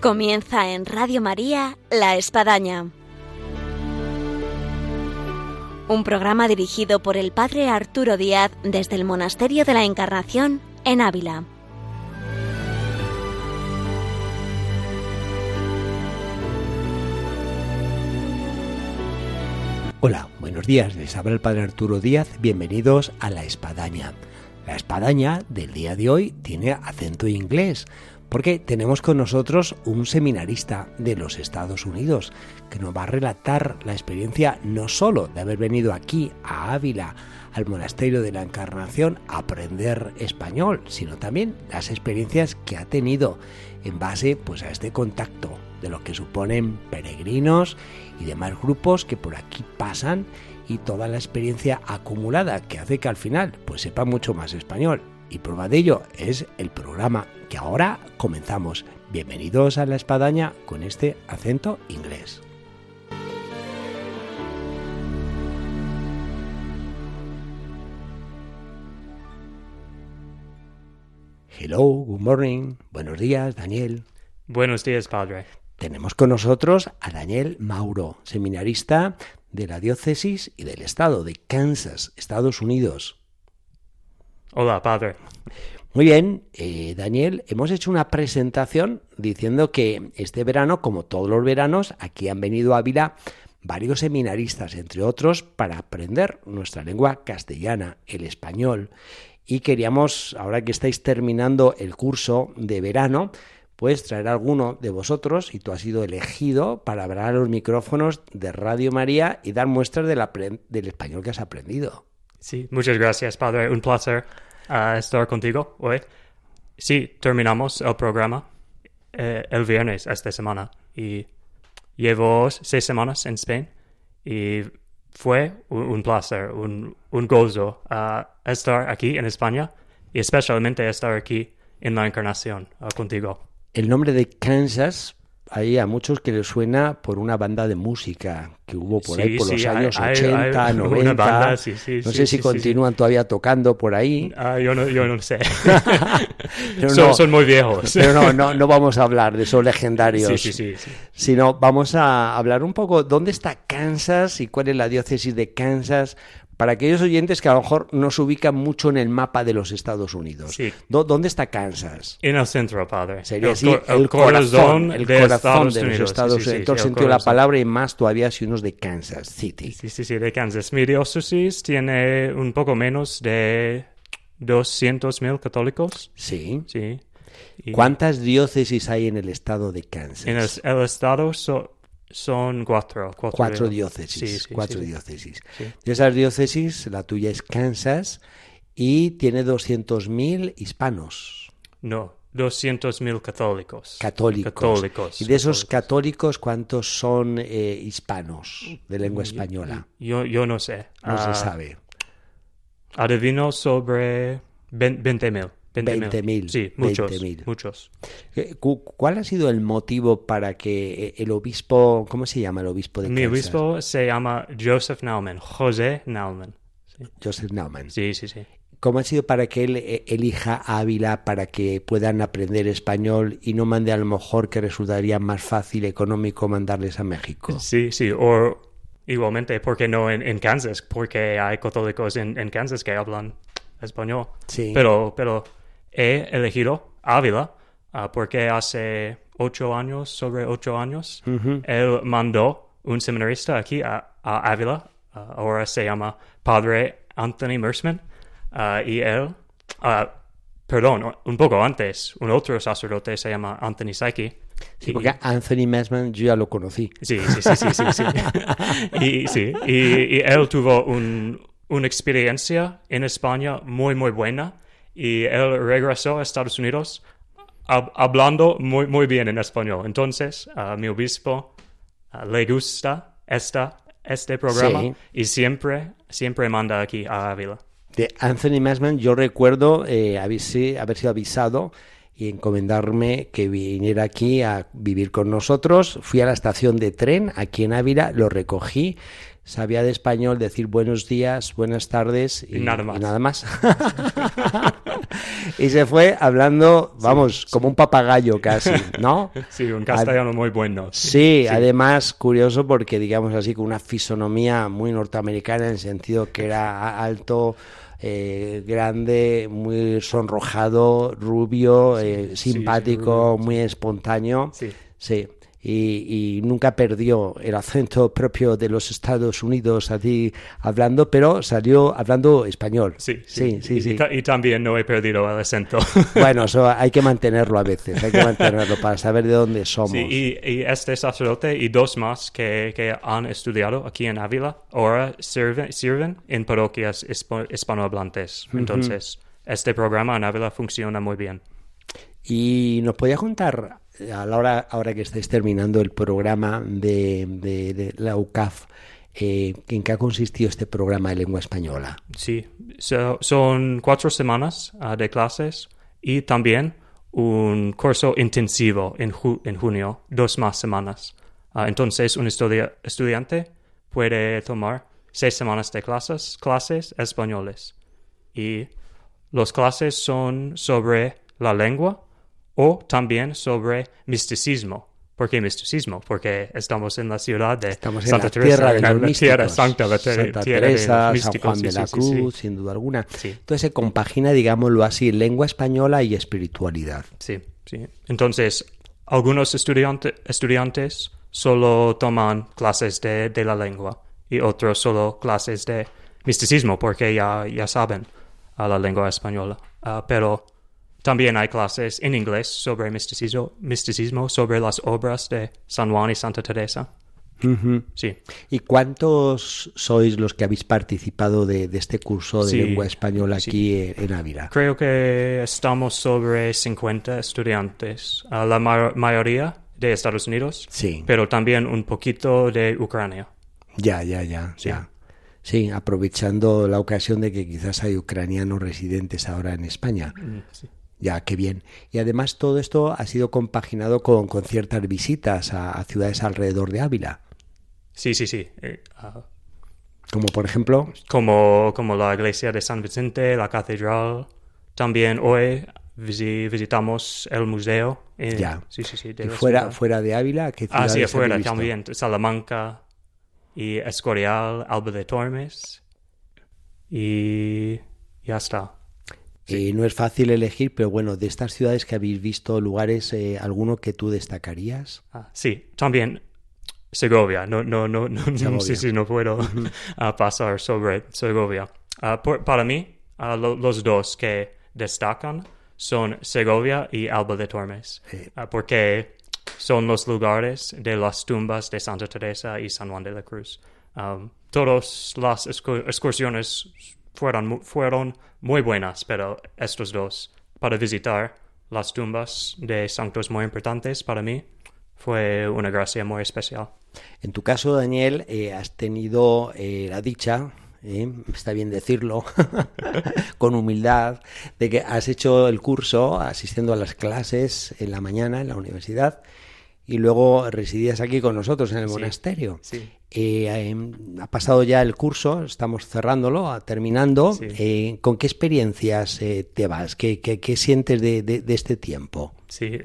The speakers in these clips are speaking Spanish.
Comienza en Radio María La Espadaña. Un programa dirigido por el Padre Arturo Díaz desde el Monasterio de la Encarnación en Ávila. Hola, buenos días, les habla el Padre Arturo Díaz, bienvenidos a La Espadaña. La Espadaña del día de hoy tiene acento inglés, porque tenemos con nosotros un seminarista de los Estados Unidos que nos va a relatar la experiencia no solo de haber venido aquí a Ávila, al monasterio de la Encarnación, a aprender español, sino también las experiencias que ha tenido en base pues a este contacto de lo que suponen peregrinos y demás grupos que por aquí pasan y toda la experiencia acumulada que hace que al final pues sepa mucho más español. Y prueba de ello es el programa que ahora comenzamos. Bienvenidos a la espadaña con este acento inglés. Hello, good morning. Buenos días, Daniel. Buenos días, padre. Tenemos con nosotros a Daniel Mauro, seminarista de la diócesis y del estado de Kansas, Estados Unidos. Hola, padre. Muy bien, eh, Daniel, hemos hecho una presentación diciendo que este verano, como todos los veranos, aquí han venido a Ávila varios seminaristas, entre otros, para aprender nuestra lengua castellana, el español. Y queríamos, ahora que estáis terminando el curso de verano, pues traer a alguno de vosotros, y tú has sido elegido para hablar a los micrófonos de Radio María y dar muestras del, del español que has aprendido. Sí, muchas gracias, Padre. Un placer uh, estar contigo hoy. Sí, terminamos el programa eh, el viernes esta semana y llevo seis semanas en España y fue un, un placer, un, un gozo uh, estar aquí en España y especialmente estar aquí en la Encarnación uh, contigo. El nombre de Kansas hay a muchos que les suena por una banda de música que hubo por ahí por sí, los años hay, 80, hay 90. Banda, sí, no sé si continúan todavía tocando por ahí. Uh, yo, no, yo no sé. Pero son, no, son, muy viejos. Pero no, no, no vamos a hablar de esos legendarios. Sí, sí, sí, sino vamos a hablar un poco dónde está Kansas y cuál es la diócesis de Kansas para aquellos oyentes que a lo mejor no se ubican mucho en el mapa de los Estados Unidos. Sí. ¿Dónde está Kansas? En el centro, padre. Sería el, así, cor el, corazón, el de corazón Estados de los Unidos. Estados Sí, sí, Unidos. sí, en todo el sentido de la corazón. palabra y más todavía si uno es de Kansas City. Sí, sí, sí, de Kansas. Mi diócesis tiene un poco menos de 200.000 católicos. Sí. Sí. Y ¿Cuántas diócesis hay en el estado de Kansas? En el, el estado so- son cuatro. Cuatro, diócesis. Sí, sí, cuatro sí. diócesis. De esas diócesis, la tuya es Kansas y tiene 200.000 hispanos. No, 200.000 católicos. Católicos. Católicos. Y de esos católicos. católicos, ¿cuántos son eh, hispanos de lengua española? Yo, yo no sé. No Ah, se sabe. Adivino sobre 20.000. 20.000. 20.000, Sí, muchos. 20.000. Muchos. Eh, cu- ¿Cuál ha sido el motivo para que eh, el obispo, ¿cómo se llama el obispo de Mi Kansas? obispo se llama Joseph Nauman. José Nauman. Joseph Naumann. Sí, sí, sí. ¿Cómo ha sido para que él eh, elija Ávila para que puedan aprender español y no mande a lo mejor que resultaría más fácil económico mandarles a México? Sí, sí, o igualmente, ¿por qué no en, en Kansas? Porque hay católicos en, en Kansas que hablan español. Sí. Pero, pero he elegido Ávila ah, porque hace ocho años, sobre ocho años, él mandó un seminarista aquí a, a Ávila, ah, ahora se llama Padre Anthony Mersman, ah, y él, perdón, un poco antes, un otro sacerdote se llama Anthony Psyche. Sí, porque Anthony Messman yo ya lo conocí. Sí, sí, sí, sí, sí, sí. y, sí, y, y él tuvo un, una experiencia en España muy, muy buena y él regresó a Estados Unidos hab- hablando muy, muy bien en español. Entonces, a mi obispo le gusta esta, este programa Sí. y siempre, siempre manda aquí a Ávila. De Anthony Messman yo recuerdo eh, si- haber sido avisado y encomendarme que viniera aquí a vivir con nosotros. Fui a la estación de tren aquí en Ávila, lo recogí, sabía de español decir buenos días, buenas tardes y, Y nada más. y nada más. y se fue hablando, vamos, como un papagayo casi, ¿no? Sí, un castellano muy bueno. Sí, además curioso porque, digamos así, con una fisonomía muy norteamericana en el sentido que era alto, eh, grande, muy sonrojado, rubio, eh, simpático, muy espontáneo. Sí. Sí y, y, nunca perdió el acento propio de los Estados Unidos así hablando, pero salió hablando español. Sí, sí, sí. sí, y, y, también no he perdido el acento. Bueno, eso hay que mantenerlo a veces, hay que mantenerlo para saber de dónde somos. Sí, y, y este sacerdote y dos más que, que, han estudiado aquí en Ávila ahora sirven, sirven en parroquias hispanohablantes. Entonces, uh -huh. este programa en Ávila funciona muy bien. ¿Y nos podía contar a la hora, ahora que estáis terminando el programa de, de, de la UCAF, eh, ¿en qué ha consistido este programa de lengua española? Sí, so, son cuatro semanas uh, de clases y también un curso intensivo en, ju en junio, dos más semanas. Uh, entonces, un estudi estudiante puede tomar seis semanas de clases, clases españoles. Y las clases son sobre la lengua, o también sobre misticismo. ¿Por qué misticismo? Porque estamos en la ciudad de estamos Santa en la Teresa, tierra de los la tierra santa, la Santa tierra Teresa, de los San Juan de la sí, Cruz, sí, sin duda alguna. Entonces se compagina, digámoslo así, lengua española y espiritualidad. Sí, sí. Entonces, algunos estudiante, estudiantes solo toman clases de, de, la lengua y otros solo clases de misticismo porque ya, ya saben a la lengua española. Uh, pero también hay clases en inglés sobre misticismo, misticismo, sobre las obras de San Juan y Santa Teresa. Uh -huh. Sí. ¿Y cuántos sois los que habéis participado de, de este curso de Sí, lengua española aquí en, en Ávila? Creo que estamos sobre 50 estudiantes, la ma mayoría de Estados Unidos, Sí. pero también un poquito de Ucrania. Ya, ya, ya, Sí. ya. Sí, aprovechando la ocasión de que quizás hay ucranianos residentes ahora en España. Mm, sí. Ya, qué bien. Y además todo esto ha sido compaginado con, con ciertas visitas a, a ciudades alrededor de Ávila. Sí, sí, sí. Eh, ah, Como por ejemplo, como, como la iglesia de San Vicente, la catedral. También hoy visi- visitamos el museo. en- Ya. Sí, sí, sí. de y fuera, ciudad. fuera de Ávila, ¿qué Ah, sí, visto? también. Salamanca y Escorial, Alba de Tormes. Y ya está. Eh, no es fácil elegir, pero bueno, de estas ciudades que habéis visto, lugares, eh, ¿alguno que tú destacarías? Ah, sí, también Segovia. No, no, no, no, Segovia. sí, sí, no puedo ah, pasar sobre Segovia. Ah, por- para mí, ah, lo- los dos que destacan son Segovia y Alba de Tormes. Ah, porque son los lugares de las tumbas de Santa Teresa y San Juan de la Cruz. Um, todas las excu- excursiones fueron, fueron muy buenas, pero estos dos, para visitar las tumbas de santos muy importantes para mí, fue una gracia muy especial. En tu caso, Daniel, eh, has tenido eh, la dicha, eh, está bien decirlo, con humildad, de que has hecho el curso asistiendo a las clases en la mañana en la universidad y luego residías aquí con nosotros en el Sí, monasterio. sí. Eh, eh, ha pasado ya el curso, estamos cerrándolo, a- terminando. Sí. Eh, ¿Con qué experiencias te vas? ¿Qué, qué- qué sientes de, de- de este tiempo? Sí.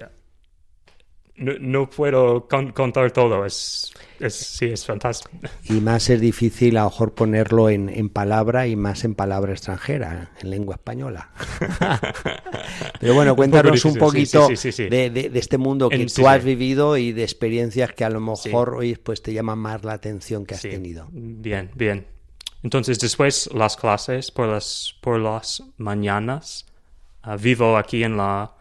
No, no puedo con- contar todo, es, es, sí, es fantástico. Y más es difícil a lo mejor ponerlo en, en palabra y más en palabra extranjera, en lengua española. Pero bueno, cuéntanos un, difícil, poquito sí, sí. De, de- de este mundo que En- tú has vivido y de experiencias que a lo mejor hoy pues te llaman más la atención que has tenido. Bien, bien. Entonces, después las clases por las, por las mañanas, ah, vivo aquí en la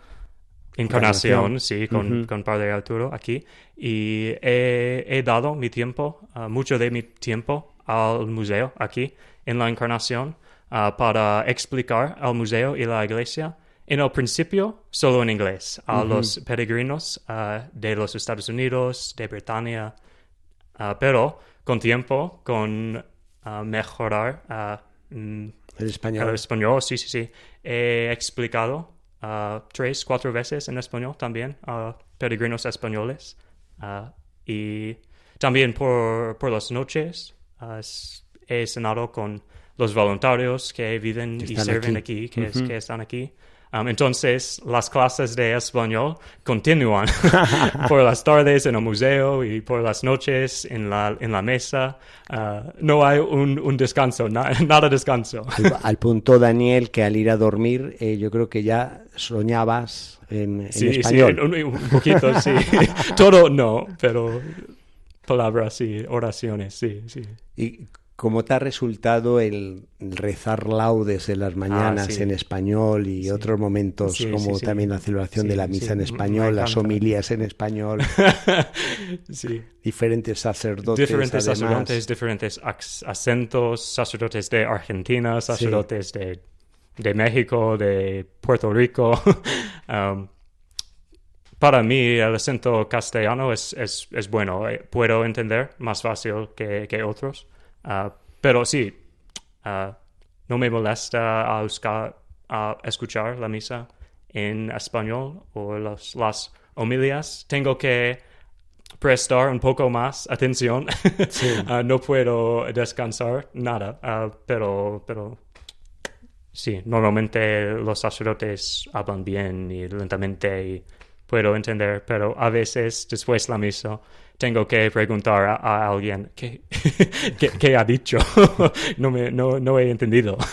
Encarnación, sí, con, Ujú. con Padre Arturo aquí, y he, he dado mi tiempo, ah, mucho de mi tiempo al museo aquí en la Encarnación ah, para explicar al museo y la iglesia. En el principio, solo en inglés, a los peregrinos ah, de los Estados Unidos, de Britania, Ah, pero con tiempo, con mejorar mm, El español. el español, sí, sí, sí, he explicado ah, tres, cuatro veces en español también a peregrinos españoles. Y también por, por las noches he cenado con los voluntarios que viven Que y sirven aquí. aquí, que, es- que están aquí. Um, entonces, las clases de español continúan por las tardes en el museo y por las noches en la, en la mesa. Uh, no hay un, un descanso, na- nada descanso. Al, al punto, Daniel, que al ir a dormir, eh, yo creo que ya soñabas en, en Sí, sí, español. un, un poquito, sí. Todo no, pero palabras y oraciones, sí, sí. ¿Y cómo te ha resultado el rezar laudes en las mañanas Ah, sí. en español y Sí. otros momentos Sí, como también la celebración de la misa en español, las homilías en español, sí. diferentes sacerdotes diferentes además. sacerdotes, diferentes ac- acentos, sacerdotes de Argentina, sacerdotes de, de México, de Puerto Rico. Um, para mí el acento castellano es, es, es bueno, eh, puedo entender más fácil que, que otros, Ah, pero sí, ah, no me molesta a, buscar- a escuchar la misa en español o las, las homilias. Tengo que prestar un poco más atención. Ah, no puedo descansar nada, ah, pero, pero sí, normalmente los sacerdotes hablan bien y lentamente y puedo entender, pero a veces después la misa tengo que preguntar a, a alguien ¿qué, qué, qué ha dicho. no, me, no, no he entendido.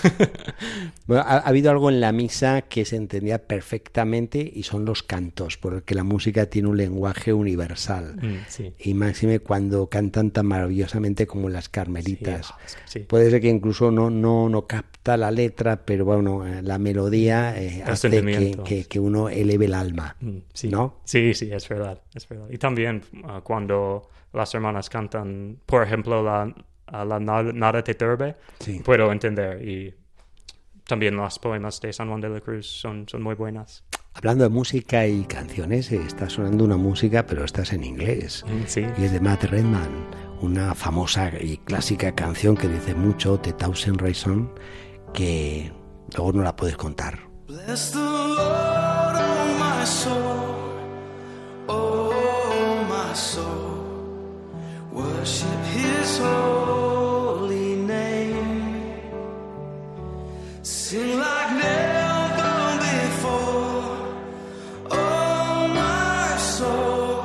Bueno, ha, ha habido algo en la misa que se entendía perfectamente y son los cantos, porque la música tiene un lenguaje universal. Mm, sí. Y máxime cuando cantan tan maravillosamente como las carmelitas. Sí, es que sí. Puede ser que incluso no, no, no capta la letra, pero bueno, eh, la melodía eh, hace que, que- que uno eleve el alma. Mm, sí. ¿No? Sí, sí, es verdad, es verdad. Y también ah, cuando las hermanas cantan, por ejemplo, la, a la nada, Nada te turbe, Sí. puedo entender. Y también las poemas de San Juan de la Cruz son, son muy buenas. Hablando de música y canciones, eh, está sonando una música, pero estás en inglés. Mm, Sí. Y es de Matt Redman, una famosa y clásica canción que dice mucho, The Thousand Reasons, que luego no la puedes contar. Bless the Lord, oh my soul, Worship His holy name. Sing like never before, oh my soul.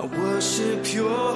I worship Your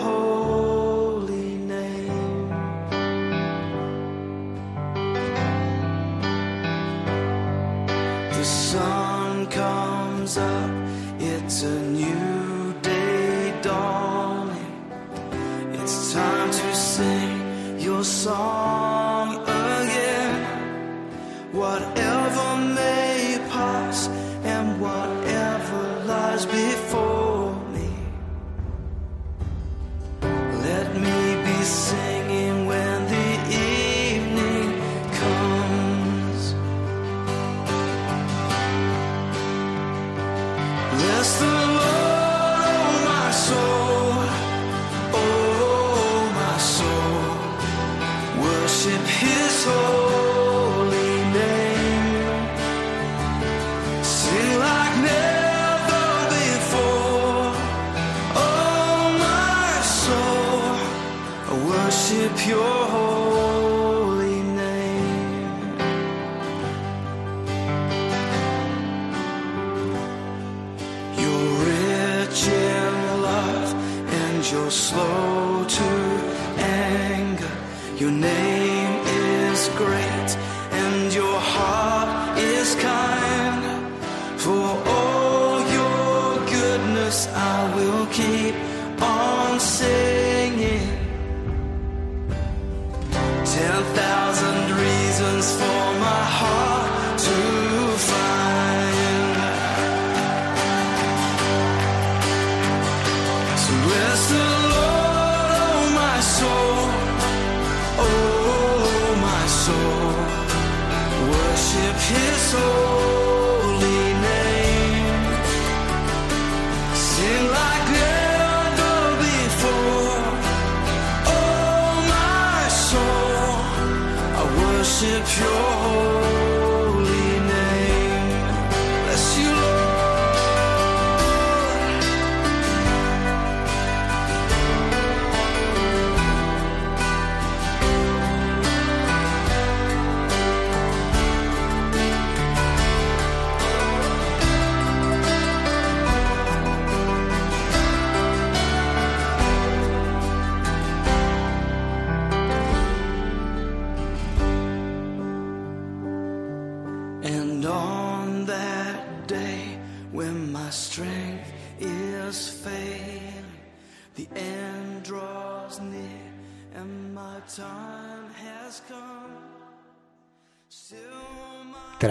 Ten thousand reasons for my heart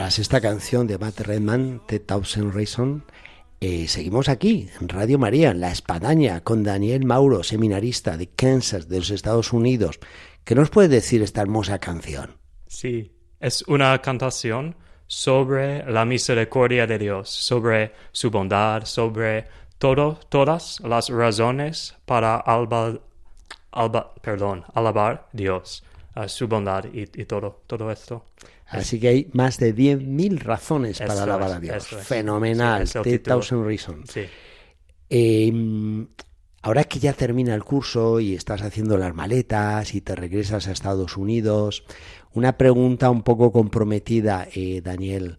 Tras esta canción de Matt Redman, The Thousand Reasons, eh, seguimos aquí, en Radio María, en La Espadaña, con Daniel Mauro, seminarista de Kansas, de los Estados Unidos. ¿Qué nos puede decir esta hermosa canción? Sí, es una cantación sobre la misericordia de Dios, sobre su bondad, sobre todo, todas las razones para alba, alba- perdón, alabar Dios, a su bondad y, y todo, todo esto. Así que hay más de 10.000 razones para Eso alabar es, a Dios. es. Fenomenal, Sí, The. Thousand Reasons. Sí, Eh, ahora que ya termina el curso y estás haciendo las maletas y te regresas a Estados Unidos, una pregunta un poco comprometida, eh, Daniel.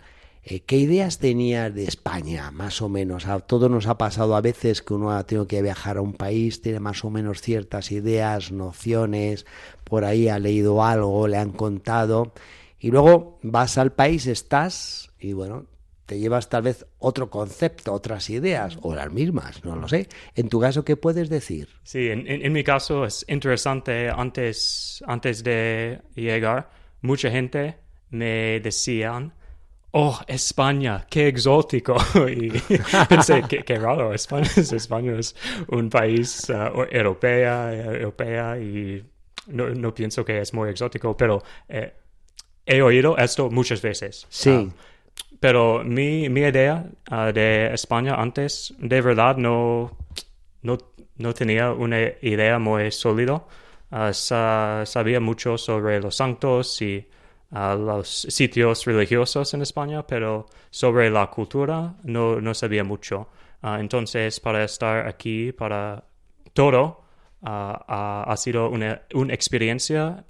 Eh, ¿Qué ideas tenías de España, más o menos? A todos nos ha pasado a veces que uno ha tenido que viajar a un país, tiene más o menos ciertas ideas, nociones, por ahí ha leído algo, le han contado, y luego vas al país, estás, y bueno, te llevas tal vez otro concepto, otras ideas, o las mismas, no lo sé. En tu caso, ¿qué puedes decir? Sí, en- en mi caso es interesante, antes, antes de llegar, mucha gente me decían, oh, España, qué exótico. y pensé, qué, qué raro, España, es- España es un país o- europea, europea y no, no pienso que es muy exótico, pero eh, he oído esto muchas veces. Sí. Ah, pero mi, mi idea ah, de España antes, de verdad, no, no, no tenía una idea muy sólida. Ah, sa- sabía mucho sobre los santos y ah, los sitios religiosos en España, pero sobre la cultura no, no sabía mucho. Ah, entonces, para estar aquí, para todo, ah, ha sido una, una experiencia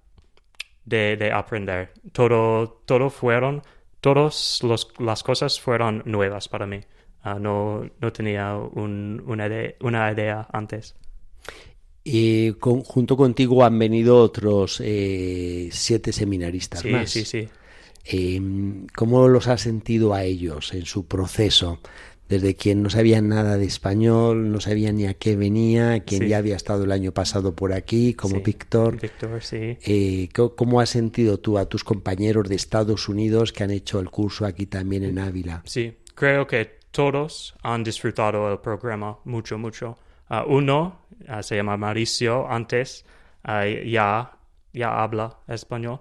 de, de aprender. Todo, todo fueron, todas las cosas fueron nuevas para mí. Ah, no, no tenía un- una, idea, una idea antes. Y con- junto contigo han venido otros eh, siete seminaristas Sí, más. sí, sí. Eh, ¿Cómo los has sentido a ellos en su proceso? Desde quien no sabía nada de español, no sabía ni a qué venía, quien Sí. ya había estado el año pasado por aquí, como Sí. Víctor. Víctor, sí. Eh, ¿co- ¿Cómo has sentido tú a tus compañeros de Estados Unidos que han hecho el curso aquí también en Ávila? Sí, creo que todos han disfrutado el programa mucho, mucho. Ah, uno ah, se llama Mauricio, antes ah, ya, ya habla español,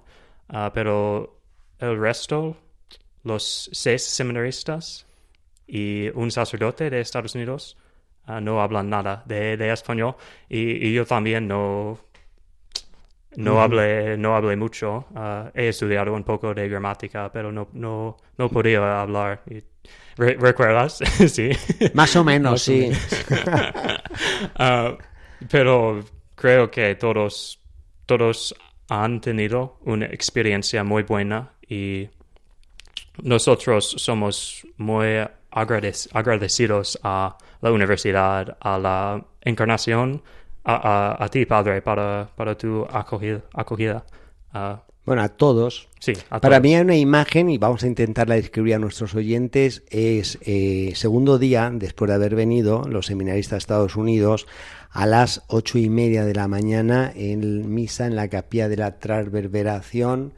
ah, pero el resto, los seis seminaristas y un sacerdote de Estados Unidos, no hablan nada de, de español y, y yo también no, no hablé, no hablé mucho. He estudiado un poco de gramática, pero no, no, no podía hablar. Y- ¿Re- ¿Recuerdas? sí. Más o menos, Más o sí. menos. Ah, pero creo que todos, todos han tenido una experiencia muy buena y nosotros somos muy agradec- agradecidos a la universidad, a la encarnación, a ti, Padre, para, para tu acogida. acogida. Ah, Bueno, a todos. sí, a Para todos. mí hay una imagen, y vamos a intentarla describir a nuestros oyentes, es eh, segundo día después de haber venido los seminaristas de Estados Unidos a las ocho y media de la mañana en misa en la capilla de la transverberación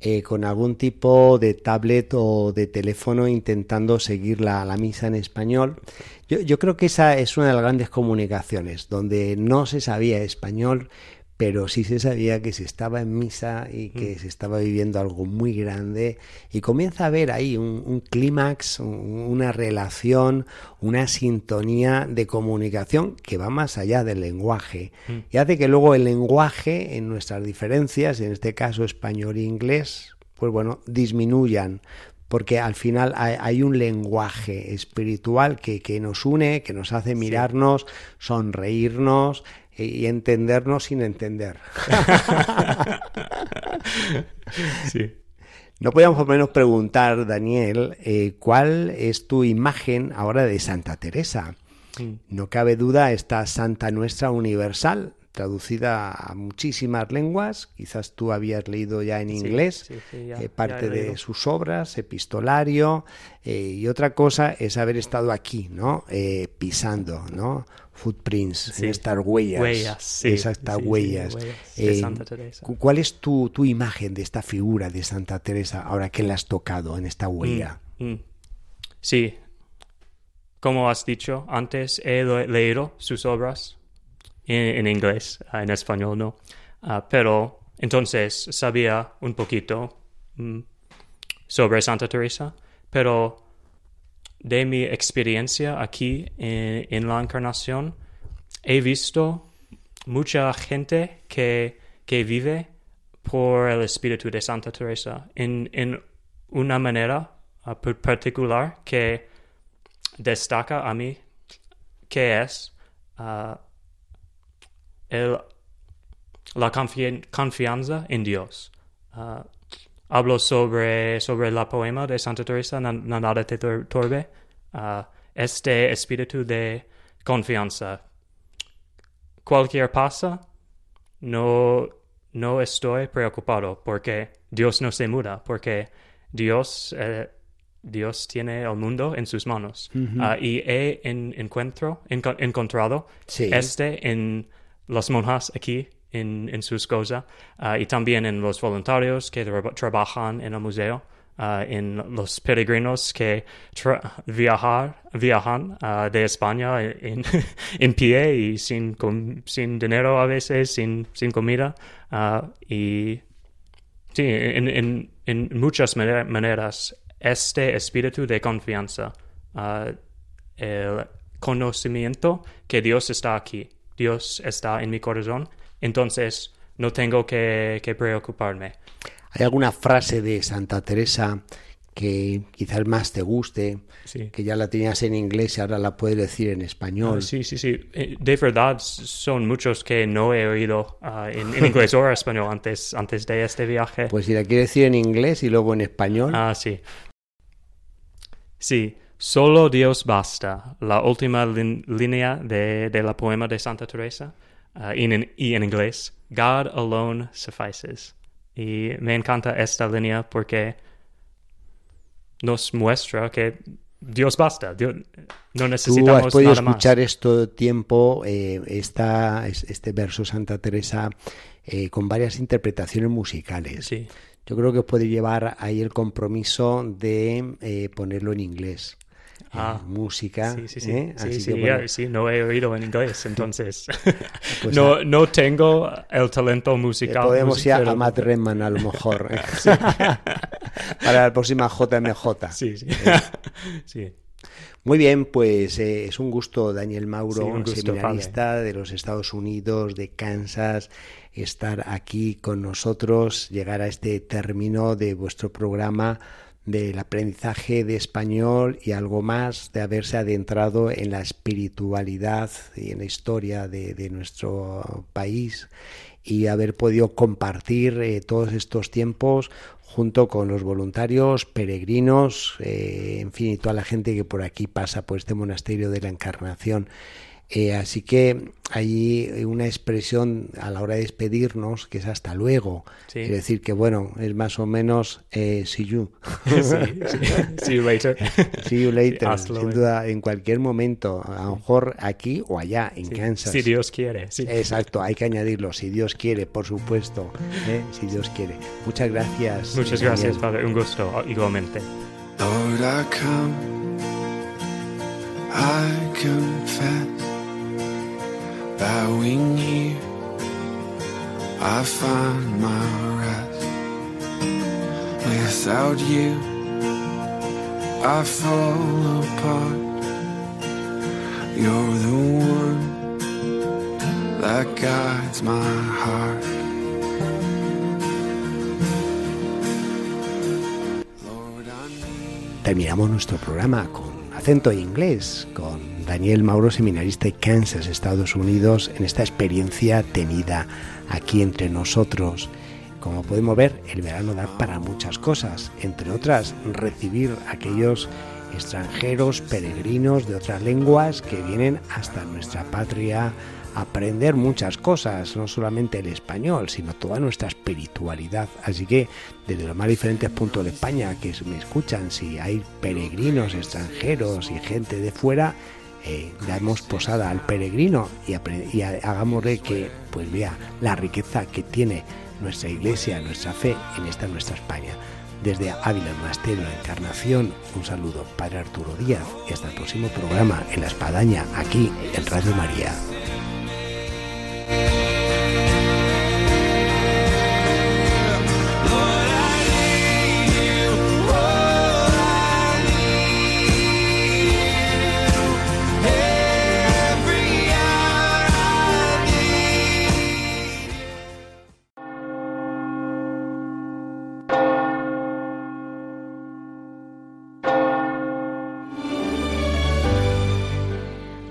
eh, con algún tipo de tablet o de teléfono intentando seguir la, la misa en español. Yo, yo creo que esa es una de las grandes comunicaciones, donde no se sabía español, pero sí se sabía que se estaba en misa y que se estaba viviendo algo muy grande. Y comienza a haber ahí un, un clímax, un- una relación, una sintonía de comunicación que va más allá del lenguaje. Y hace que luego el lenguaje en nuestras diferencias, en este caso español e inglés, pues bueno, disminuyan. Porque al final hay, hay un lenguaje espiritual que, que nos une, que nos hace mirarnos, sonreírnos y, entendernos sin entender. Sí. No podíamos por menos preguntar, Daniel, eh, ¿cuál es tu imagen ahora de Santa Teresa? Mm. No cabe duda esta Santa nuestra universal, traducida a muchísimas lenguas. Quizás tú habías leído ya en inglés sí, sí, ya- eh, parte de sus obras, epistolario. eh, y otra cosa es haber estado aquí, ¿no? Pisando, ¿no? Footprints, Sí. en estas huellas. Huellas, sí, Exactas sí, huellas. huellas de Eh, Santa Teresa. cu- ¿Cuál es tu, tu imagen de esta figura de Santa Teresa ahora que la has tocado en esta huella? Mm, mm. Sí, como has dicho antes, he le- leído sus obras en, en inglés, ah, en español no, Ah, pero entonces sabía un poquito mm, sobre Santa Teresa, pero de mi experiencia aquí en, en la Encarnación, he visto mucha gente que, que vive por el espíritu de Santa Teresa en, en una manera ah, par- particular que destaca a mí, que es ah, la confi- confianza en Dios. Ah, hablo sobre, sobre la poema de Santa Teresa, Na- Na- Nada te tor- torbe. Ah, este espíritu de confianza. Cualquier pasa, no, no estoy preocupado porque Dios no se muda, porque Dios, eh, Dios tiene el mundo en sus manos. Ah, y he en- encuentro, enco- encontrado Sí. este en las monjas aquí en, en sus cosas ah, y también en los voluntarios que tra- trabajan en el museo. ah, en los peregrinos que viajar, viajan ah, de España en, en pie y sin, sin dinero a veces, sin, sin comida. y sí, en, en, en muchas mane- maneras, este espíritu de confianza, el conocimiento que Dios está aquí, Dios está en mi corazón, entonces no tengo que, que preocuparme. ¿Hay alguna frase de Santa Teresa que quizás más te guste, Sí. que ya la tenías en inglés y ahora la puedes decir en español? Ah, sí, sí, sí. Eh, De verdad, son muchos que no he oído ah, en, en inglés o en español antes, antes de este viaje. Pues si la quieres decir en inglés y luego en español. Ah, sí. Sí, solo Dios basta. La última línea de, de la poema de Santa Teresa. Y, en, y en inglés, God alone suffices. Y me encanta esta línea porque nos muestra que Dios basta. Dios- no Tú necesitamos has podido nada más. escuchar esto tiempo, eh, esta, es- este verso Santa Teresa, eh, con varias interpretaciones musicales. Sí. Yo creo que puede llevar ahí el compromiso de eh, ponerlo en inglés. Ah, música. Sí, sí, sí. ¿eh? Sí, sí, bueno, no he oído en inglés, entonces Pues no, no tengo el talento eh, musical. podemos ir a, pero- a Matt Redman a lo mejor. ¿eh? Para la próxima JMJ. Sí, sí. sí. Muy bien, pues eh, es un gusto, Daniel Mauro, Sí, un gusto, seminarista de los Estados Unidos, de Kansas, estar aquí con nosotros, llegar a este término de vuestro programa del aprendizaje de español y algo más de haberse adentrado en la espiritualidad y en la historia de, nuestro país y haber podido compartir eh, todos estos tiempos junto con los voluntarios, peregrinos, eh, en fin, y toda la gente que por aquí pasa por este monasterio de la Encarnación. Eh, así que hay una expresión a la hora de despedirnos que es hasta luego. Sí. Es decir, que bueno, es más o menos eh, see you. Sí, sí. See you later. See you later. Sin luego. duda, en cualquier momento, a lo mejor aquí o allá, en Kansas. Si Dios quiere. Sí. Exacto, hay que añadirlo, si Dios quiere, por supuesto, ¿eh? si Dios quiere. Muchas gracias. Muchas Daniel. gracias, Padre. Un gusto, igualmente. Lord, I come, I confess, bowing here, I find my rest. Without you, I fall apart. You're the one that guides my heart. Terminamos nuestro programa con acento inglés, con Daniel Mauro, seminarista de Kansas, Estados Unidos, en esta experiencia tenida aquí entre nosotros. Como podemos ver, el verano da para muchas cosas, entre otras, recibir a aquellos extranjeros, peregrinos de otras lenguas que vienen hasta nuestra patria aprender muchas cosas, no solamente el español, sino toda nuestra espiritualidad. Así que desde los más diferentes puntos de España que me escuchan, si hay peregrinos extranjeros y gente de fuera, eh, damos posada al peregrino y, hagámosle que pues vea la riqueza que tiene nuestra iglesia, nuestra fe en esta nuestra España. Desde Ávila, la Encarnación, un saludo, Padre Arturo Díaz, y hasta el próximo programa en La Espadaña, aquí en Radio María.